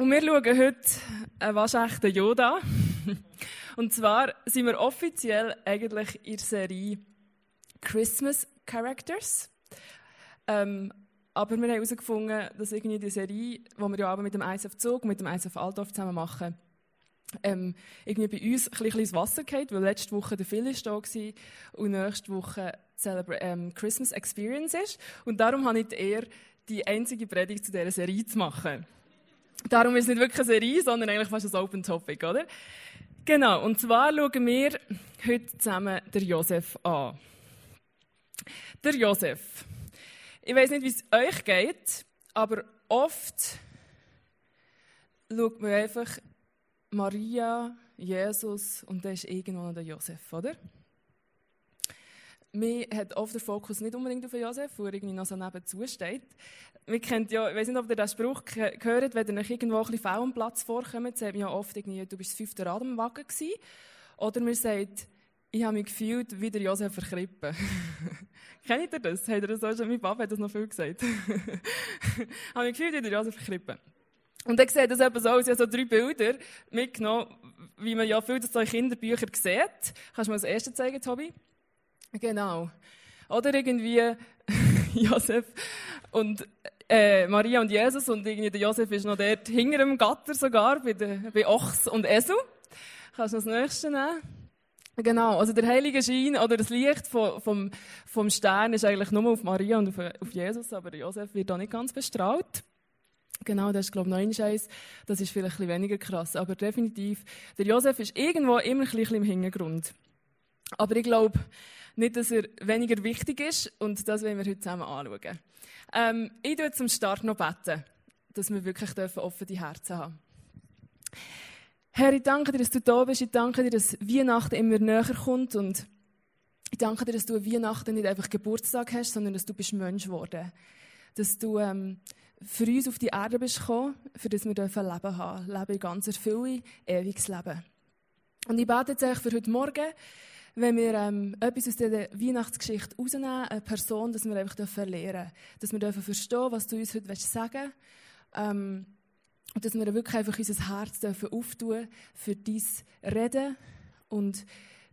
Und wir schauen heute einen waschechten Yoda. Und zwar sind wir offiziell eigentlich in der Serie Christmas Characters. Ähm, aber wir haben herausgefunden, dass irgendwie die Serie, die wir ja mit dem ISF Zug und mit dem ISF Altdorf zusammen machen, ähm, irgendwie bei uns ein bisschen ins Wasser geht, weil letzte Woche der Phil ist da war und nächste Woche Celebra ähm, Christmas Experience ist. Und darum habe ich die Ehre, die einzige Predigt zu dieser Serie zu machen. Darum ist es nicht wirklich eine Serie, sondern eigentlich fast ein Open Topic, oder? Genau, und zwar schauen wir heute zusammen den Josef an. Der Josef. Ich weiß nicht, wie es euch geht, aber oft schaut man einfach Maria, Jesus und dann ist irgendwo der Josef, oder? Mir hat oft der Fokus nicht unbedingt auf Josef, wo er irgendwie noch so nebenzu steht. Wir kennt ja, ich weiß nicht, ob ihr den Spruch gehört, wenn euch irgendwo ein bisschen fehl am Platz vorkommt, sagt man ja oft irgendwie, du bist das fünfte Rad am Wagen gewesen. Oder man sagt, ich habe mich gefühlt wie der Josef verkrippen. Kennt ihr das? Hat ihr das auch schon? Mein Papa hat das noch viel gesagt. ich habe mich gefühlt wie der Josef verkrippen. Und dann sieht das eben so aus, ich habe so drei Bilder mitgenommen, wie man ja viel so in Kinderbüchern sieht. Kannst du mir das erste zeigen, Tobi? Genau. Oder irgendwie Josef und äh, Maria und Jesus und irgendwie der Josef ist noch dort hinter dem Gatter sogar, bei, der, bei Ochs und Esel. Kannst du das nächste nehmen? Genau, also der heilige Schein oder das Licht vom, vom, vom Stern ist eigentlich nur auf Maria und auf, auf Jesus, aber Josef wird da nicht ganz bestrahlt. Genau, das ist, glaube ich, noch eins. Das ist vielleicht ein bisschen weniger krass. Aber definitiv, der Josef ist irgendwo immer ein bisschen im Hintergrund. Aber ich glaube nicht, dass er weniger wichtig ist. Und das wollen wir heute zusammen anschauen. Ähm, ich tue zum Start noch beten, dass wir wirklich offen die Herzen haben. Herr, ich danke dir, dass du da bist. Ich danke dir, dass Weihnachten immer näher kommt. Und ich danke dir, dass du Weihnachten nicht einfach Geburtstag hast, sondern dass du bist Mensch geworden. Dass du ähm, für uns auf die Erde bist gekommen, für das wir Leben haben dürfen. Leben in ganzer Fülle, ewiges Leben. Und ich bete jetzt für heute Morgen, wenn wir ähm, etwas aus dieser Weihnachtsgeschichte rausnehmen, eine Person, dass wir einfach lernen dürfen. Dass wir dürfen verstehen, was du uns heute sagen willst. Ähm, und dass wir wirklich einfach unser Herz dürfen auftun für dein Reden. Und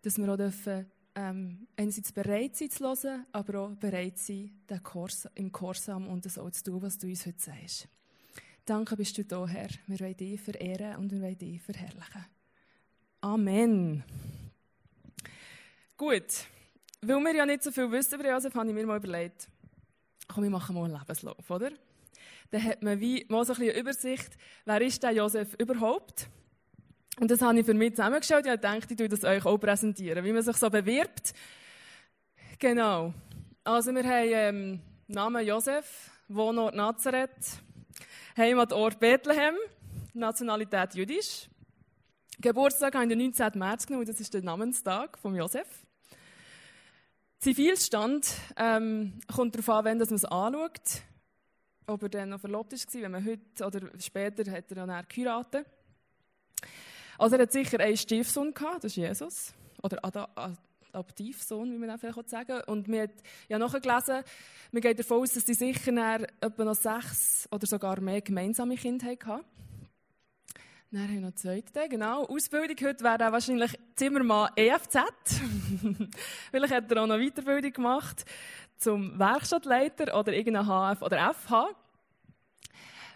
dass wir auch dürfen ähm, einerseits bereit sein zu hören, aber auch bereit sein, den Kurs, im Korsam und das auch zu tun, was du uns heute sagst. Danke bist du da, Herr. Wir wollen dich verehren und wir wollen dich verherrlichen. Amen. Gut. Weil wir ja nicht so viel wissen über Josef, habe ich mir mal überlegt, komm, wir machen mal einen Lebenslauf, oder? Dann hat man wie mal so eine Übersicht, wer ist der Josef überhaupt? Und das habe ich für mich zusammengeschaut. Ich dachte, ich tue das euch auch präsentieren, wie man sich so bewirbt. Genau. Also wir haben ähm, Namen Josef, Wohnort Nazareth, Heimatort Bethlehem, Nationalität jüdisch. Geburtstag habe ich den 19. März genommen, das ist der Namenstag von Josef. Zivilstand ähm, kommt darauf an, wenn man es anschaut. Ob er dann noch verlobt war, wenn man heute oder später hat er dann geheiratet. Also er hat sicher einen Stiefsohn gehabt, das ist Jesus. Oder Adoptivsohn, wie man auch vielleicht sagen kann. Und wir haben ja gelesen, wir gehen davon aus, dass die sicher etwa noch sechs oder sogar mehr gemeinsame Kinder hatten. Dann haben wir noch zwei Tage, genau. Ausbildung heute wäre er wahrscheinlich Zimmermann EFZ. Vielleicht hat er auch noch Weiterbildung gemacht zum Werkstattleiter oder irgendein HF oder FH.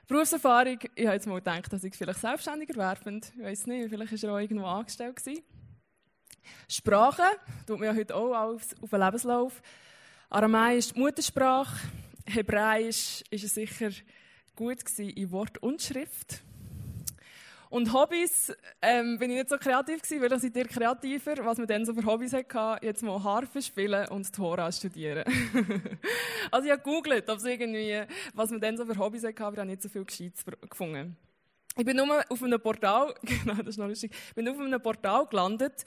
Berufserfahrung, ich habe jetzt mal gedacht, dass ich vielleicht selbstständiger wäre. Ich weiß nicht, vielleicht war er auch irgendwo angestellt. Gewesen. Sprache, tut man ja heute auch auf, auf den Lebenslauf. Aramäisch die Muttersprache. Hebräisch ist sicher gut gewesen in Wort und Schrift. Und Hobbys, ähm, bin ich nicht so kreativ gewesen, weil seid ihr kreativer, was man dann so für Hobbys hatte, jetzt mal Harfe spielen und Tora studieren. also ich habe gegoogelt, ob irgendwie, was man dann so für Hobbys hatte, aber ich habe nicht so viel Gescheites gefunden. Ich bin nur auf einem Portal, genau, das ist noch lustig, bin auf einem Portal gelandet,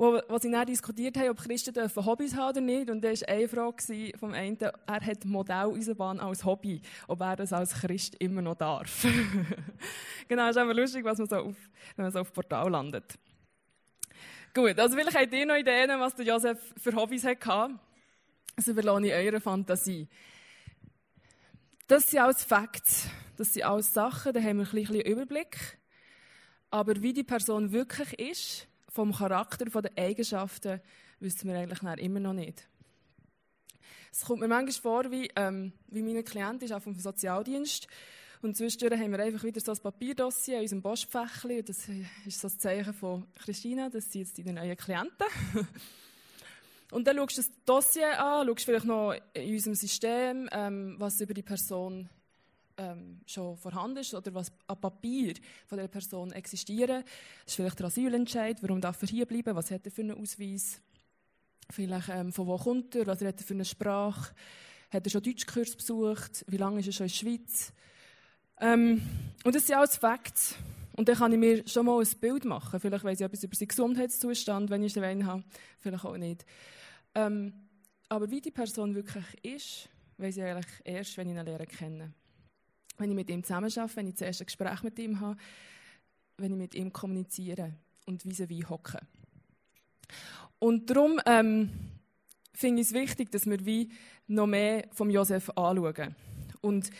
wo, wo sie dann diskutiert haben, ob Christen dürfen Hobbys haben oder nicht. Und da war eine Frage vom einen, er hat Modelleisenbahn als Hobby, ob er das als Christ immer noch darf. genau, ist einfach lustig, was man so auf, wenn man so auf Portal landet. Gut, also vielleicht habt ihr noch Ideen, was der Josef für Hobbys hatte. Das überlasse ich eurer Fantasie. Das sind alles Facts. Das sind alles Sachen, da haben wir ein bisschen Überblick. Aber wie die Person wirklich ist, vom Charakter, von den Eigenschaften, wissen wir eigentlich immer noch nicht. Es kommt mir manchmal vor, wie, ähm, wie meine Klient ist, auch vom Sozialdienst. Und zwischendurch haben wir einfach wieder so ein Papierdossier in unserem Postfächchen. Das ist so das Zeichen von Christina, das sind jetzt die neuen Klienten. Und dann schaust du das Dossier an, schaust vielleicht noch in unserem System, ähm, was über die Person ähm, schon vorhanden ist oder was an Papier von der Person existieren. Das ist vielleicht der Asylentscheid, warum darf er hier bleiben, was hat er für einen Ausweis, vielleicht ähm, von wo kommt er, was hat er für eine Sprache, hat er schon Deutschkurs besucht, wie lange ist er schon in der Schweiz. Ähm, und das sind alles Facts. Und dann kann ich mir schon mal ein Bild machen. Vielleicht weiß ich etwas über seinen Gesundheitszustand, wenn ich den habe, vielleicht auch nicht. Ähm, aber wie die Person wirklich ist, weiß ich eigentlich erst, wenn ich ihn lernen kenne. Wenn ich mit ihm zusammenarbeite, wenn ich das erste Gespräch mit ihm habe, wenn ich mit ihm kommuniziere und wie wie hocke. Und darum ähm, finde ich es wichtig, dass wir wie noch mehr vom Josef anschauen. Und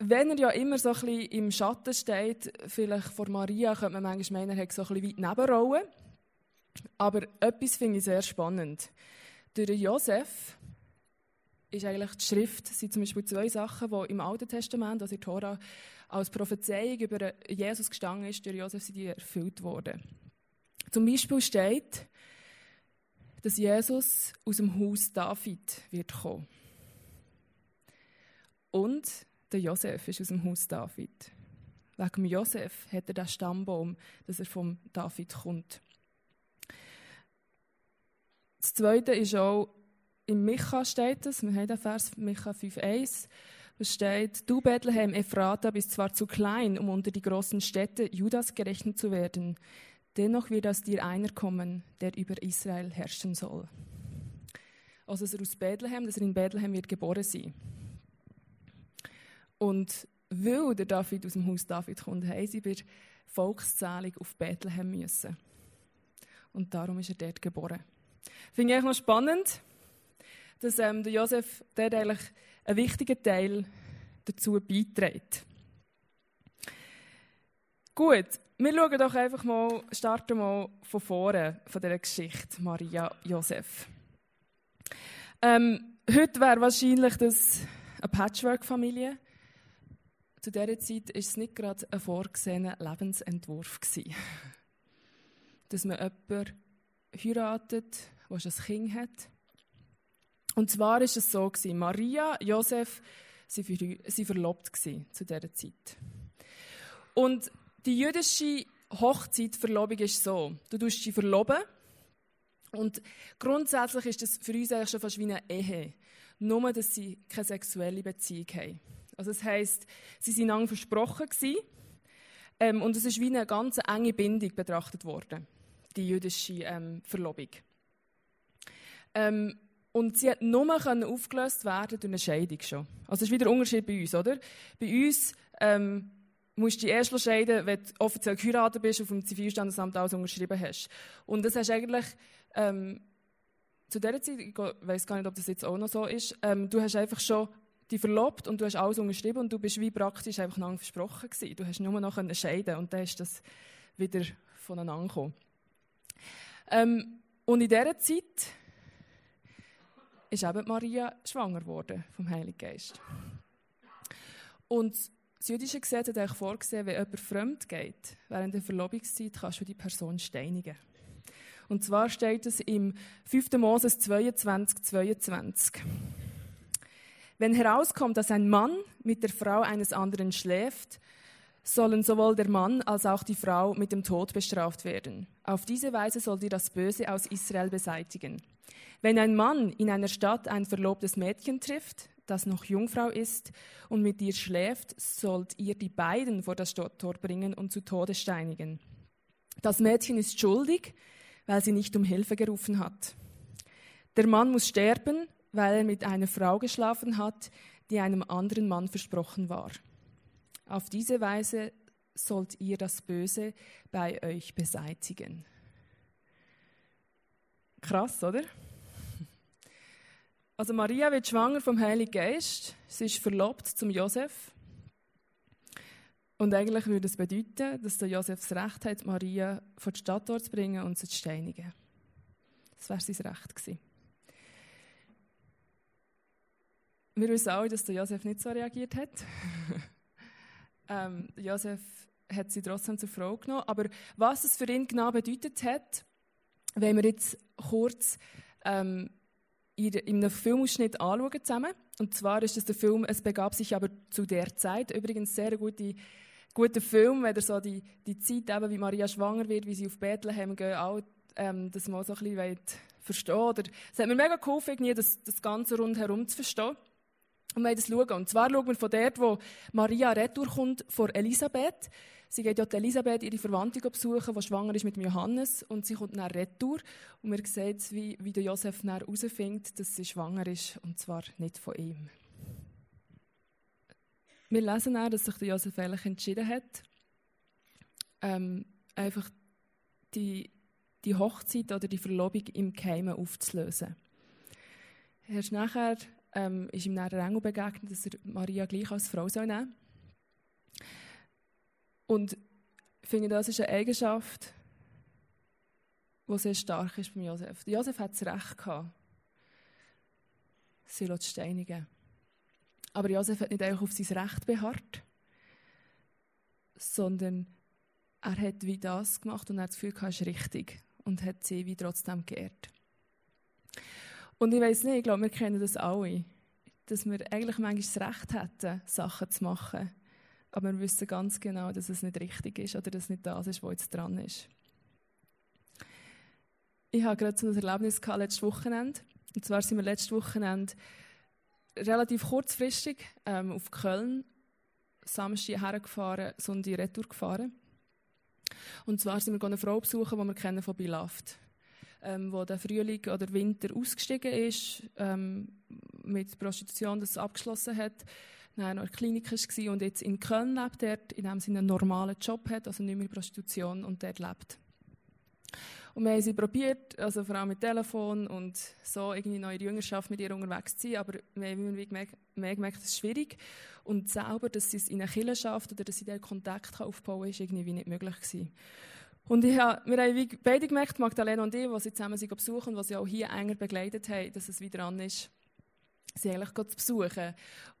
wenn er ja immer so ein bisschen im Schatten steht, vielleicht vor Maria, könnte man manchmal meinen, er hat so ein bisschen weit Nebenrollen. Aber etwas finde ich sehr spannend. Durch Josef ist eigentlich die Schrift, sind zum Beispiel zwei Sachen, die im Alten Testament, also in Tora, als Prophezeiung über Jesus gestanden ist, durch Josef sind die erfüllt worden. Zum Beispiel steht, dass Jesus aus dem Haus David wird kommen. Und der Josef ist aus dem Haus David. Wegen Josef hat er den Stammbaum, dass er vom David kommt. Das Zweite ist auch, im Micha steht es, wir haben den Vers Micha 5,1, es steht, du Bethlehem Ephrata bist zwar zu klein, um unter die großen Städte Judas gerechnet zu werden, dennoch wird aus dir einer kommen, der über Israel herrschen soll. Also dass er aus Bethlehem, dass er in Bethlehem wird geboren sein. Und weil der David aus dem Haus David kommt, haben sie bei Volkszählung auf Bethlehem müssen. Und darum ist er dort geboren. Finde ich eigentlich noch spannend, dass ähm, der Josef dort eigentlich einen wichtigen Teil dazu beiträgt. Gut, wir schauen doch einfach mal, starten mal von vorne von dieser Geschichte Maria Josef. Ähm, heute wäre wahrscheinlich das eine Patchwork-Familie. Zu dieser Zeit war es nicht gerade ein vorgesehener Lebensentwurf. Dass man jemanden heiratet, der ein Kind hat. Und zwar war es so, Maria, Josef, sie waren verlobt zu dieser Zeit. Und die jüdische Hochzeit, Verlobung ist so, du tust sie verloben und grundsätzlich ist das für uns eigentlich schon fast wie eine Ehe. Nur, dass sie keine sexuelle Beziehung haben. Also das heisst, sie sind lang versprochen gewesen, ähm, und es ist wie eine ganz enge Bindung betrachtet worden, die jüdische ähm, Verlobung. Ähm, und sie hat nur aufgelöst werden durch eine Scheidung schon. Also das ist wieder ein Unterschied bei uns, oder? Bei uns ähm, musst du erst scheiden, wenn du offiziell geheiratet bist und dem Zivilstandesamt alles unterschrieben hast. Und das hast eigentlich ähm, zu dieser Zeit, ich weiß gar nicht, ob das jetzt auch noch so ist, ähm, du hast einfach schon die verlobt und du hast alles unterschrieben und du bist wie praktisch einfach lang versprochen gewesen. Du hast nur noch scheiden und dann ist das wieder voneinander gekommen. Ähm, und in dieser Zeit ist eben Maria schwanger geworden vom Heiligen Geist. Und das jüdische Gesetz hat eigentlich vorgesehen, wenn jemand fremd geht, während der Verlobungszeit kannst du die Person steinigen. Und zwar steht es im 5. Moses 22, 22. Wenn herauskommt, dass ein Mann mit der Frau eines anderen schläft, sollen sowohl der Mann als auch die Frau mit dem Tod bestraft werden. Auf diese Weise sollt ihr das Böse aus Israel beseitigen. Wenn ein Mann in einer Stadt ein verlobtes Mädchen trifft, das noch Jungfrau ist, und mit ihr schläft, sollt ihr die beiden vor das Tor bringen und zu Tode steinigen. Das Mädchen ist schuldig, weil sie nicht um Hilfe gerufen hat. Der Mann muss sterben, weil er mit einer Frau geschlafen hat, die einem anderen Mann versprochen war. Auf diese Weise sollt ihr das Böse bei euch beseitigen. Krass, oder? Also Maria wird schwanger vom Heiligen Geist. Sie ist verlobt zum Josef. Und eigentlich würde es bedeuten, dass der Josef das Recht hat, Maria vor die Stadt zu bringen und sie zu steinigen. Das wäre sein Recht gewesen. Wir wissen auch, dass der Josef nicht so reagiert hat. ähm, Josef hat sie trotzdem zur Frau genommen. Aber was es für ihn genau bedeutet hat, wenn wir jetzt kurz ähm, in einem Filmausschnitt anschauen zusammen. Und zwar ist das der Film «Es begab sich aber zu der Zeit». Übrigens sehr gute, guter Film, wenn ihr so die, die Zeit, eben, wie Maria schwanger wird, wie sie auf Bethlehem gehen, auch ähm, das mal so ein bisschen verstehen Es hat mir mega geholfen, das, das Ganze rundherum zu verstehen. Und wir das schauen. Und zwar schauen wir von dort, wo Maria retour kommt, vor Elisabeth. Sie geht ja Elisabeth, ihre Verwandte, besuchen, die schwanger ist mit Johannes. Und sie kommt nach retour. Und wir sehen, wie, wie der Josef herausfindet, dass sie schwanger ist. Und zwar nicht von ihm. Wir lesen auch, dass sich der Josef eigentlich entschieden hat, ähm, einfach die, die Hochzeit oder die Verlobung im Geheimen aufzulösen. Erst nachher ähm, ist ihm dann der Engel begegnet, dass er Maria gleich als Frau soll nehmen Und ich finde, das ist eine Eigenschaft, die sehr stark ist beim Josef. Josef hat das Recht gehabt, sie zu steinigen. Aber Josef hat nicht einfach auf sein Recht beharrt, sondern er hat wie das gemacht und hat das Gefühl, es ist richtig und hat sie wie trotzdem geehrt. Und ich weiß nicht, ich glaube, wir kennen das alle, dass wir eigentlich manchmal das Recht hätten, Sachen zu machen, aber wir wissen ganz genau, dass es nicht richtig ist oder dass es nicht das ist, was jetzt dran ist. Ich habe gerade so ein Erlebnis gehabt, letztes Wochenende. Und zwar sind wir letztes Wochenende relativ kurzfristig ähm, auf Köln, Samstag hergefahren, Sonntag retour gefahren. Und zwar sind wir eine Frau besuchen, die wir kennen von Bilaft ähm, wo der Frühling oder Winter ausgestiegen ist, ähm, mit Prostitution das abgeschlossen hat, dann in der Klinik war und jetzt in Köln lebt, dort, in dem Sinne einen normalen Job hat, also nicht mehr Prostitution und dort lebt. Und wir haben sie probiert, also vor allem mit Telefon und so irgendwie der Jüngerschaft mit ihr unterwegs zu sein, aber wir haben immer gemerkt, gemerkt, es ist schwierig. Und selber, dass sie es in einer Kirche schafft oder dass sie den Kontakt aufbauen kann, ist irgendwie nicht möglich gewesen. Und ich habe, wir haben beide gemerkt, Magdalena und ich, die sie zusammen sie besuchen und die sie auch hier enger begleitet haben, dass es wieder an ist, sie eigentlich zu besuchen.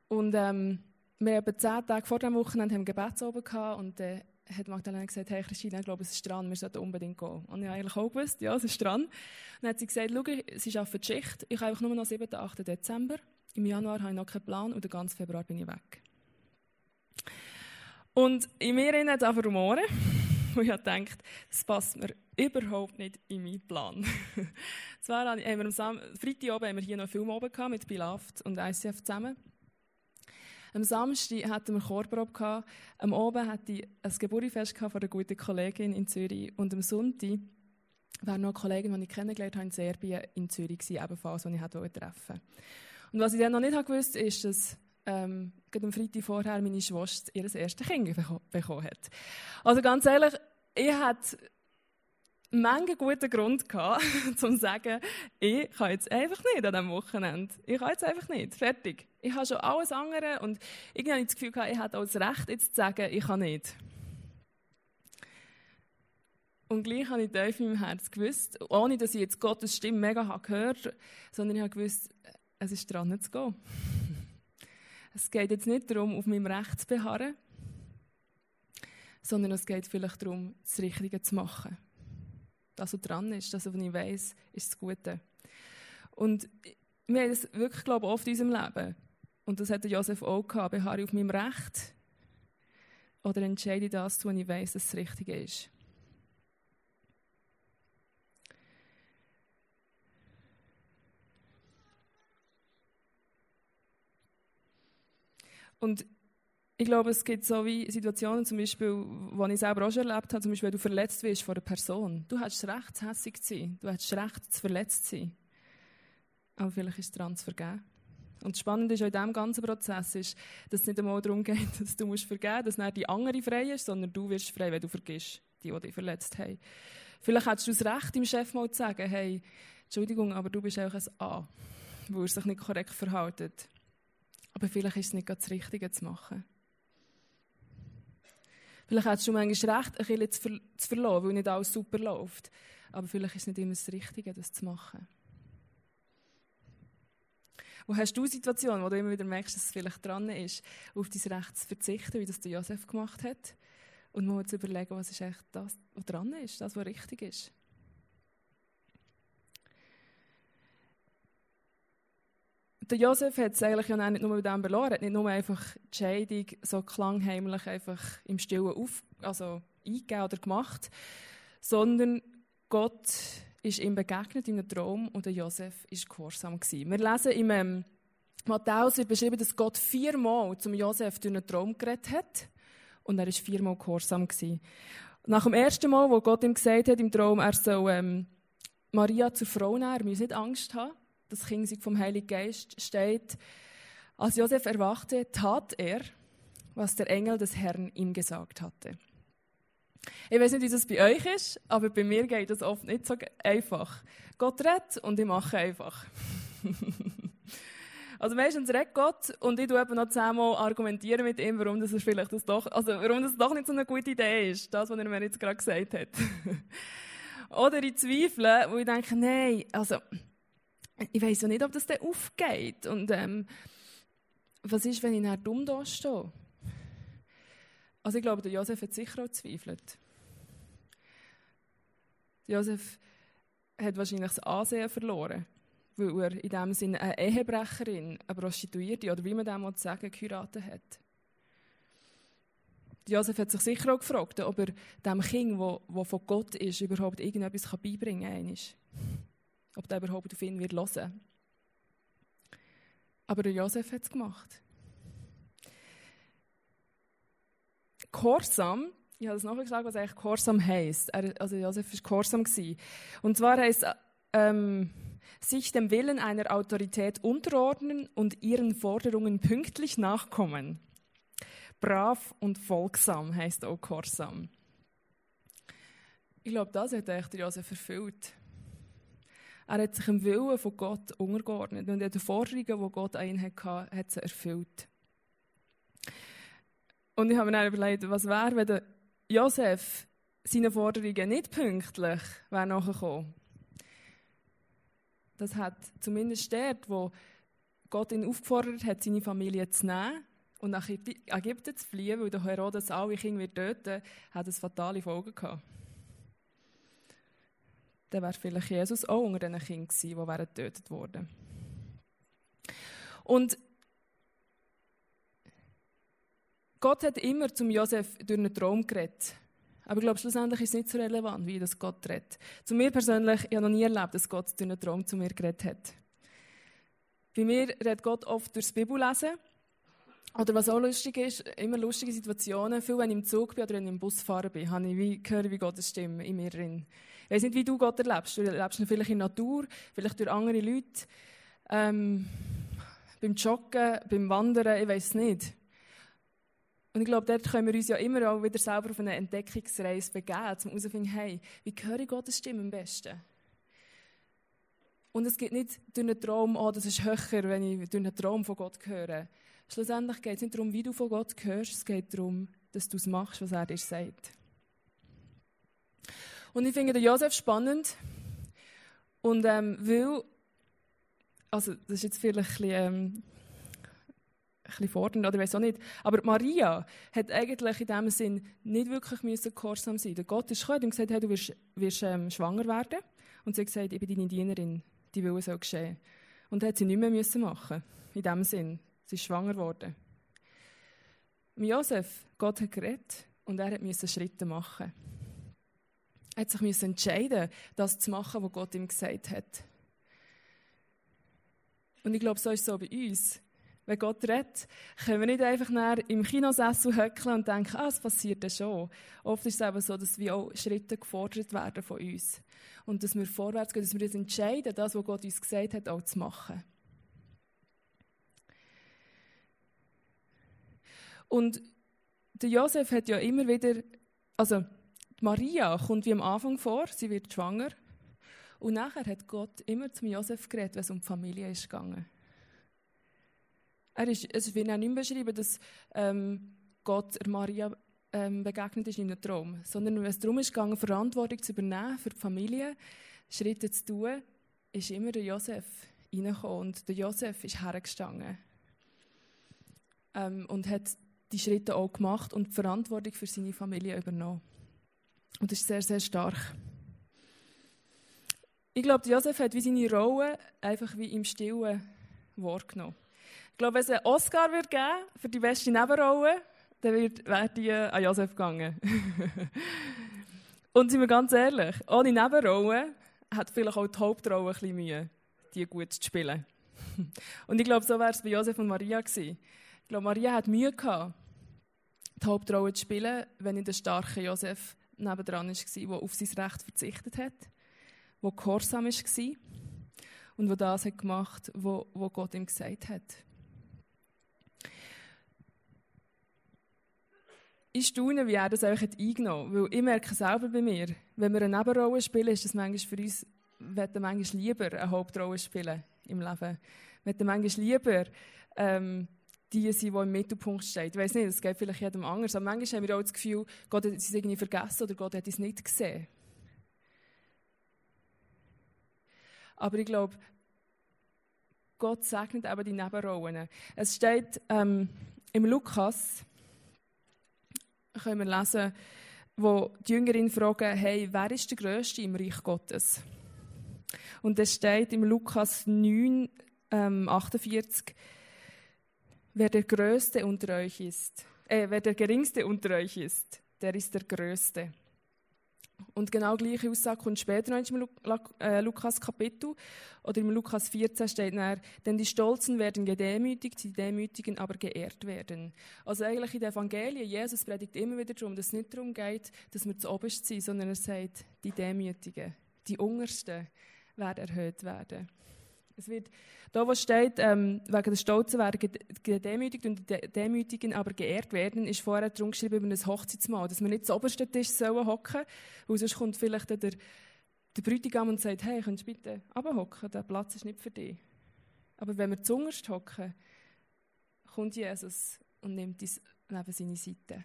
Und ähm, wir haben zehn Tage vor dem Wochenende haben Gebetsoben gehabt und äh, hat Magdalena gesagt, hey Christine, ich glaube, es ist dran, wir sollten unbedingt gehen. Und ich eigentlich auch gewusst, ja, es ist dran. Und dann hat sie gesagt, schau, sie arbeiten die Schicht, ich habe einfach nur noch 7. 8. Dezember. Im Januar habe ich noch keinen Plan und den ganzen Februar bin ich weg. Und in mir hat es rumoren wo ich gedacht das passt mir überhaupt nicht in meinen Plan. Zwar haben wir am Sam Freitag oben haben wir hier noch einen Film oben gehabt, mit Bilaft und ICF zusammen. Am Samstag hatten wir Chorprobe gehabt. Am Oben hatte ich ein Geburtstagsfest von einer guten Kollegin in Zürich. Und am Sonntag war noch eine Kollegin, die ich kennengelernt habe in Serbien, in Zürich gewesen, ebenfalls, die ich treffen wollte. Und was ich dann noch nicht wusste, ist, dass ähm, am Freitag vorher meine Schwester ihr erstes Kind bekommen hat. Also ganz ehrlich, ich hatte Menge guten Grund um zu sagen, ich kann jetzt einfach nicht an diesem Wochenende. Ich kann jetzt einfach nicht. Fertig. Ich habe schon alles andere und irgendwie habe ich das Gefühl gehabt, ich hätte auch das Recht, jetzt zu sagen, ich kann nicht. Und gleich habe ich tief in meinem Herz gewusst, ohne dass ich jetzt Gottes Stimme mega habe gehört sondern ich habe gewusst, es ist dran zu gehen. Es geht jetzt nicht darum, auf meinem Recht zu beharren, sondern es geht vielleicht darum, das Richtige zu machen. Das, was dran ist, das, was ich weiß, ist das Gute. Und wir haben das wirklich, glaube ich, oft in unserem Leben. Und das hat Josef auch gehabt. Beharre ich auf meinem Recht oder entscheide ich das, was ich weiß, dass das Richtige ist. Und ich glaube, es gibt so wie Situationen, zum Beispiel, die ich selber auch schon erlebt habe, zum Beispiel, wenn du verletzt wirst von einer Person. Du hast Recht, hässig zu sein. Du hast Recht, zu verletzt zu sein. Aber vielleicht ist es dran zu vergeben. Und das Spannende ist auch in diesem ganzen Prozess, ist, dass es nicht einmal darum geht, dass du musst vergeben musst, dass nicht die andere frei ist, sondern du wirst frei, wenn du vergisst, die, die dich verletzt haben. Vielleicht hättest du das Recht, dem Chef mal zu sagen, hey, Entschuldigung, aber du bist auch ein A. weil er sich nicht korrekt verhält. Aber vielleicht ist es nicht das Richtige zu machen. Vielleicht hättest du manchmal recht, ein bisschen zu, ver zu verlassen, weil nicht alles super läuft. Aber vielleicht ist es nicht immer das Richtige, das zu machen. Wo hast du Situationen, wo du immer wieder merkst, dass es vielleicht dran ist, auf dein Recht zu verzichten, wie das der Josef gemacht hat? Und mal zu überlegen, was ist echt das, was dran ist, das, was richtig ist. Der Josef hat es eigentlich ja nicht nur mit dem verloren, hat nicht nur einfach die Scheidung so klangheimlich einfach im Stillen auf, also eingegeben oder gemacht, sondern Gott ist ihm begegnet in einem Traum und der Josef war gehorsam. Gewesen. Wir lesen im ähm, Matthäus wird beschrieben, dass Gott viermal zum Josef durch einen Traum geredet hat und er war viermal gehorsam. Gewesen. Nach dem ersten Mal, wo Gott ihm gesagt hat im Traum, er soll ähm, Maria zur Frau nehmen, er muss nicht Angst haben, das Kind sei vom Heiligen Geist, steht, als Josef erwachte, tat er, was der Engel des Herrn ihm gesagt hatte. Ich weiß nicht, wie das bei euch ist, aber bei mir geht das oft nicht so einfach. Gott redet und ich mache einfach. also meistens redet Gott und ich tue eben noch zehnmal argumentieren mit ihm, warum das vielleicht das doch, also warum das doch nicht so eine gute Idee ist, das, was er mir jetzt gerade gesagt hat. Oder ich zweifle, wo ich denke, nein, also ich weiß ja nicht, ob das dann aufgeht und ähm, was ist, wenn ich nachher dumm da stehe? Also ich glaube, der Josef hat sicher auch gezweifelt. Josef hat wahrscheinlich das Ansehen verloren, weil er in dem Sinne eine Ehebrecherin, eine Prostituierte oder wie man das sagen geheiratet hat. Josef hat sich sicher auch gefragt, ob er dem Kind, das von Gott ist, überhaupt irgendetwas beibringen kann. Ob der überhaupt auf ihn wird hören. Aber der Josef hat es gemacht. Gehorsam, ich habe es nachher gesagt, was eigentlich Gehorsam heisst. also Josef war Gehorsam. Und zwar heisst ähm, sich dem Willen einer Autorität unterordnen und ihren Forderungen pünktlich nachkommen. Brav und folgsam heisst auch Gehorsam. Ich glaube, das hat echt Josef erfüllt. Er hat sich dem Willen von Gott untergeordnet und die Forderungen, die Gott an ihn hatte, hat sie erfüllt. Und ich habe mir dann überlegt, was wäre, wenn der Josef seine Forderungen nicht pünktlich wäre nachgekommen. Das hat zumindest dort, wo Gott ihn aufgefordert hat, seine Familie zu nehmen und nach Ägypten zu fliehen, weil der Herodes alle Kinder töten hat es fatale Folgen gehabt. Dann wäre vielleicht Jesus auch unter diesen Kindern gewesen, die getötet wurden. Und Gott hat immer zum Josef durch einen Traum geredet. Aber ich glaube, schlussendlich ist es nicht so relevant, wie das Gott redet. Zu mir persönlich, ich habe noch nie erlebt, dass Gott durch einen Traum zu mir geredet hat. Bei mir redet Gott oft durchs Bibellesen. Oder was auch lustig ist, immer lustige Situationen. Viel, wenn ich im Zug bin oder wenn ich im Bus fahren bin, habe ich wie, höre wie Gottes Stimme in mir drin. Ich weiß nicht, wie du Gott erlebst. Du erlebst ihn vielleicht in der Natur, vielleicht durch andere Leute, ähm, beim Joggen, beim Wandern, ich weiß nicht. Und ich glaube, dort können wir uns ja immer auch wieder selber auf eine Entdeckungsreise begeben, um herauszufinden, hey, wie höre ich Gottes Stimme am besten? Und es geht nicht durch einen Traum, oh, das ist höher, wenn ich durch einen Traum von Gott höre. Schlussendlich geht es nicht darum, wie du von Gott hörst, es geht darum, dass du es machst, was er dir sagt. Und ich finde den Josef spannend. Und ähm, weil, also das ist jetzt vielleicht ein bisschen, ähm, bisschen fordernd, oder weiß auch nicht. Aber Maria hat eigentlich in dem Sinn nicht wirklich müssen gehorsam sein. Der Gott ist gekommen und gesagt, hey, du wirst, wirst ähm, schwanger werden. Und sie hat gesagt, ich bin deine Dienerin, die Wille soll geschehen. Und das hat sie nicht mehr müssen machen. In dem Sinn. Sie ist schwanger geworden. Josef, Gott hat geredet und er musste Schritte machen. Er hat sich entscheiden, das zu machen, was Gott ihm gesagt hat. Und ich glaube, so ist es so bei uns wenn Gott redet, können wir nicht einfach im Kinosessel höckeln und denken, ah, es passiert ja schon. Oft ist es eben so, dass wir auch Schritte gefordert werden von uns. Und dass wir vorwärts gehen, dass wir uns entscheiden, das, was Gott uns gesagt hat, auch zu machen. Und der Josef hat ja immer wieder, also Maria kommt wie am Anfang vor, sie wird schwanger. Und nachher hat Gott immer zum Josef geredet, wenn es um die Familie ist gegangen. Er ist, es wird auch nicht beschrieben, dass ähm, Gott Maria ähm, begegnet ist in einem Traum, sondern wenn es darum ist gegangen, Verantwortung zu übernehmen für die Familie, Schritte zu tun, ist immer der Josef reingekommen und der Josef ist hergestanden ähm, und hat die Schritte auch gemacht und die Verantwortung für seine Familie übernommen. Und das ist sehr, sehr stark. Ich glaube, Josef hat wie seine Rolle einfach wie im Stillen wahrgenommen. Ich glaube, wenn es einen Oscar wird geben für die beste Nebenrolle, dann wäre die an Josef gegangen. Und sind wir ganz ehrlich, ohne Nebenrolle hat vielleicht auch die Hauptrolle ein bisschen Mühe, die gut zu spielen. Und ich glaube, so wäre es bei Josef und Maria gewesen. Glaube, Maria hat Mühe gehabt, die Hauptrolle zu spielen, wenn nicht der starke Josef nebendran war, der auf sein Recht verzichtet hat, der gehorsam war und der das gemacht hat, was Gott ihm gesagt hat. Ich staune, wie er das eigentlich eingenommen hat, weil ich merke selber bei mir, wenn wir eine Nebenrolle spielen, ist das manchmal für uns, wir manchmal lieber eine Hauptrolle spielen im Leben. Wir manchmal lieber ähm, die sind, die im Mittelpunkt steht. Ich weiß nicht, das geht vielleicht jedem anders, aber manchmal haben wir auch das Gefühl, Gott hat es irgendwie vergessen oder Gott hat es nicht gesehen. Aber ich glaube, Gott segnet eben die Nebenrollen. Es steht ähm, im Lukas, können wir lesen, wo die Jüngerin fragen, hey, wer ist der Größte im Reich Gottes? Und es steht im Lukas 9, ähm, 48, Wer der Größte unter euch ist, äh, wer der Geringste unter euch ist, der ist der Größte. Und genau gleiche Aussage kommt später noch im äh, Lukas Kapitel oder im Lukas 14 steht dann, denn die Stolzen werden gedemütigt, die Demütigen aber geehrt werden. Also eigentlich in den Evangelien, Jesus predigt immer wieder darum, dass es nicht darum geht, dass wir zu oberst sind, sondern er sagt, die Demütigen, die Untersten werden erhöht werden. Es wird, da wo steht, ähm, wegen des Stolzen werden gedemütigt und die Demütigen aber geehrt werden, ist vorher darum geschrieben über ein Hochzeitsmahl, dass wir nicht zu obersten Tisch sollen hocken, weil sonst kommt vielleicht der, der Bräutigam und sagt, hey, könntest du bitte runterhocken, der Platz ist nicht für dich. Aber wenn wir zu hocken, kommt Jesus und nimmt uns neben seine Seite.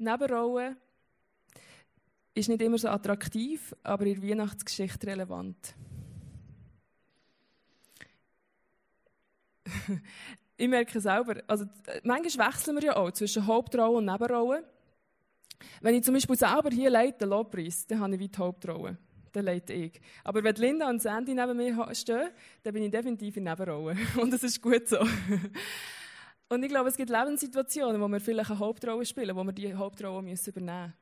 Nebenrolle ist nicht immer so attraktiv, aber in der Weihnachtsgeschichte relevant. ich merke selber, also manchmal wechseln wir ja auch zwischen Hauptrolle und Nebenrolle. Wenn ich zum Beispiel selber hier leite, Lobpreis, dann habe ich wie die Hauptrolle. Dann leite ich. Aber wenn Linda und Sandy neben mir stehen, dann bin ich definitiv in Nebenrolle. Und das ist gut so. Und ich glaube, es gibt Lebenssituationen, wo wir vielleicht eine Hauptrolle spielen, wo wir die Hauptrolle müssen übernehmen müssen.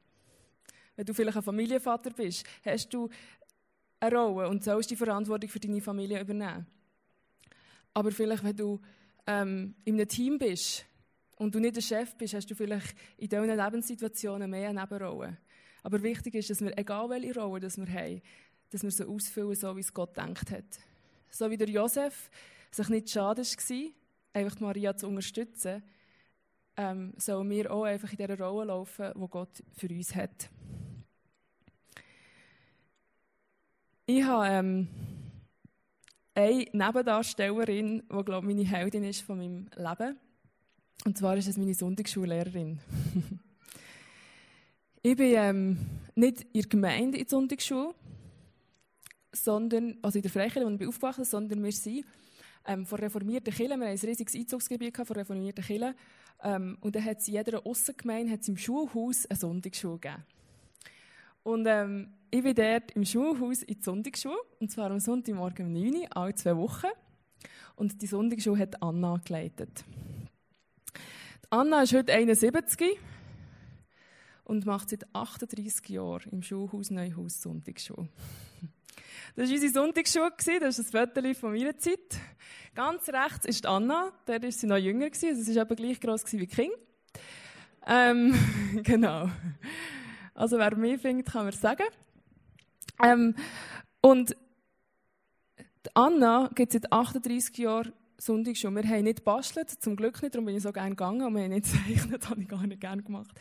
Wenn du vielleicht ein Familienvater bist, hast du eine Rolle und sollst die Verantwortung für deine Familie übernehmen. Aber vielleicht, wenn du ähm, in einem Team bist und du nicht der Chef bist, hast du vielleicht in diesen Lebenssituationen mehr eine Nebenrolle. Aber wichtig ist, dass wir, egal welche Rolle das wir haben, dass wir sie ausfüllen, so wie es Gott denkt hat. So wie der Josef sich nicht schade war, einfach Maria zu unterstützen, ähm, sollen wir auch einfach in dieser Rolle laufen, die Gott für uns hat. Ich habe ähm, eine Nebendarstellerin, die glaube meine Heldin ist von meinem Leben. Und zwar ist es meine Sonntagsschullehrerin. ich bin ähm, nicht in der Gemeinde in der Sonntagsschule, sondern, also in der Freikirche, wo ich aufgewachsen sondern wir sind ähm, von reformierten Kirchen. Wir haben ein riesiges Einzugsgebiet von reformierten Kirchen. Ähm, und dann hat es in jeder Aussengemeinde hat's im Schulhaus eine Sonntagsschule gegeben. Und ähm, ich bin dort im Schulhaus in die Sonntagsschule, und zwar am Sonntagmorgen um 9 Uhr, alle zwei Wochen. Und die Sonntagsschule hat Anna geleitet. Anna ist heute 71 und macht seit 38 Jahren im Schulhaus Neuhaus Sonntagsschule. Das war unsere Sonntagsschule, das ist ein Foto von meiner Zeit. Ganz rechts ist Anna, der war sie noch jünger, also sie war aber gleich groß wie King. Ähm, genau. Also wer mehr findet, kann man sagen. Ähm, und Anna gibt seit 38 Jahren Sonntagsschule. Wir haben nicht gebastelt, zum Glück nicht, darum bin ich so gerne gegangen. Und wir haben nicht gezeichnet, das habe ich gar nicht gerne gemacht.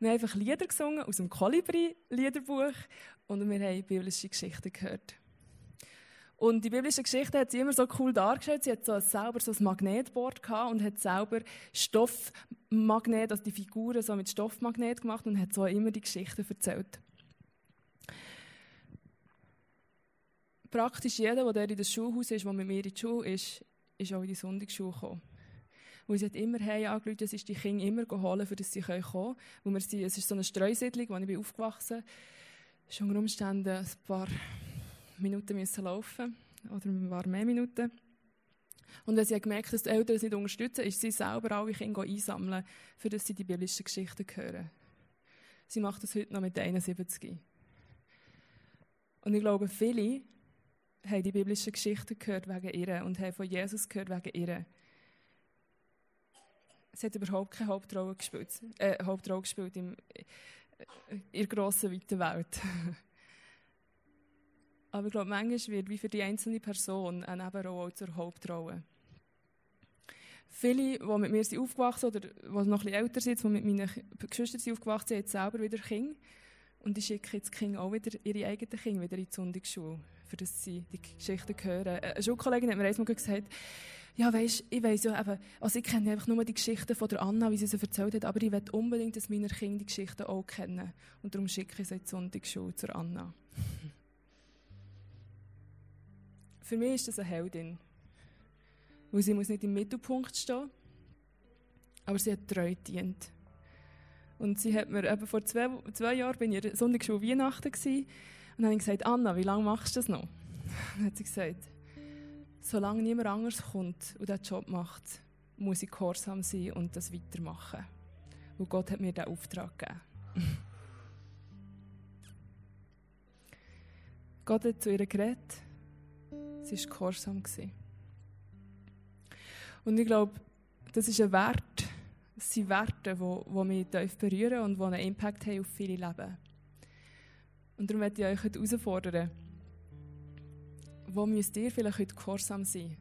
Wir haben einfach Lieder gesungen aus dem Kolibri-Liederbuch und wir haben biblische Geschichten gehört. Und die biblische Geschichte hat sie immer so cool dargestellt. Sie hat so selber so ein Magnetboard gehabt und hat selber Stoffmagnet, also die Figuren so mit Stoffmagnet gemacht und hat so immer die Geschichten erzählt. Praktisch jeder, der in das Schulhaus ist, der mit mir in die Schule ist, ist auch in die Sonntagsschule gekommen. Weil sie hat immer hey angerufen, es ist die Kinder immer geholt, für dass sie kommen können. Wo wir sind, es ist so eine Streusiedlung, wo ich aufgewachsen bin. Schon unter Umständen ein paar Minuten müssen laufen oder ein paar mehr Minuten. Und wenn sie gemerkt hat, dass die Eltern es nicht unterstützen, ist sie selber alle Kinder einsammeln, für dass sie die biblischen Geschichten hören. Sie macht das heute noch mit 71. Und ich glaube, viele haben die biblischen Geschichten gehört wegen ihr und haben von Jesus gehört wegen ihr. Sie hat überhaupt keine Hauptrolle gespielt, äh, Hauptrolle gespielt im, in der grossen, weiten Welt. Aber ich glaube, manchmal wird wie für die einzelne Person eine Nebenrolle zur Hauptrolle. Viele, die mit mir sind aufgewachsen oder die noch bisschen älter sind, die mit meinen Geschwistern sind aufgewachsen sind, haben selber wieder Kinder. Und die schicken jetzt Kinder auch wieder ihre eigenen Kinder wieder in die Sonntagsschule, für dass sie die Geschichten hören. Eine Schulkollegin hat mir einmal gesagt, ja, weisst, ich weiss ja eben, also ich kenne einfach nur die Geschichten von der Anna, wie sie sie erzählt hat, aber ich will unbedingt, dass meine Kinder die Geschichten auch kennen. Und darum schicke ich sie in die Sonntagsschule zur Anna. Für mich ist das eine Heldin. Weil sie muss nicht im Mittelpunkt stehen, aber sie hat treu dient. Und sie hat mir eben vor zwei, zwei Jahren bin ich in Sonntagsschule Weihnachten gewesen, und dann habe ich gesagt, Anna, wie lange machst du das noch? dann hat sie gesagt, solange niemand anders kommt und diesen Job macht, muss ich gehorsam sein und das weitermachen. Und Gott hat mir diesen Auftrag gegeben. Gott hat zu ihr geredet Sie war gehorsam. Und ich glaube, das ist ein Wert, das sind Werte, die, mich berühren und die einen Impact haben auf viele Leben. Und darum möchte ich euch heute herausfordern, wo müsst ihr vielleicht heute gehorsam sein?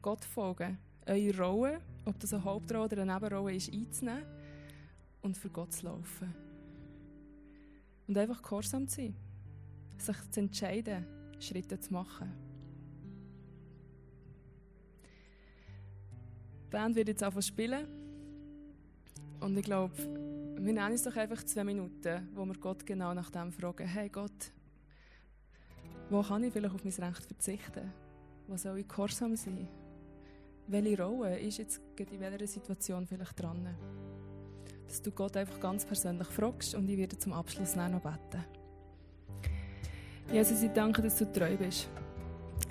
Gott folgen, eure Rolle, ob das eine Hauptrolle oder eine Nebenrolle ist, einzunehmen und für Gott zu laufen. Und einfach gehorsam zu sein. Sich zu entscheiden, Schritte zu machen. Die Band wird jetzt einfach spielen. Und ich glaube, wir nehmen uns doch einfach zwei Minuten, wo wir Gott genau nach dem fragen: Hey Gott, wo kann ich vielleicht auf mein Recht verzichten? Wo soll ich gehorsam sein? Welche Rolle ist jetzt in welcher Situation vielleicht dran? Dass du Gott einfach ganz persönlich fragst und ich werde zum Abschluss noch beten. Jesus, ich danke, dass du treu bist.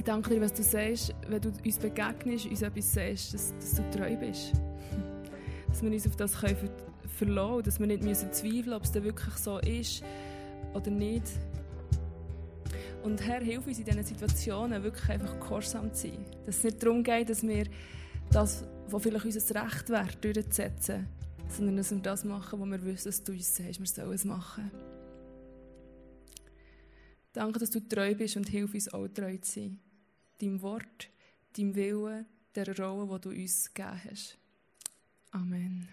Danke dir, was du sagst, wenn du uns begegnest, uns etwas sagst, dass, dass du treu bist. Dass wir uns auf das können verlassen dass wir nicht müssen zweifeln ob es dann wirklich so ist oder nicht. Und Herr, hilf uns in diesen Situationen wirklich einfach gehorsam zu sein. Dass es nicht darum geht, dass wir das, was vielleicht unser Recht wäre, durchzusetzen, sondern dass wir das machen, was wir wissen, dass du uns sagst, wir sollen es machen. Danke, dass du treu bist und hilf uns auch treu zu sein. Deinem Wort, deinem Willen, der Rolle, die du uns gegeben hast. Amen.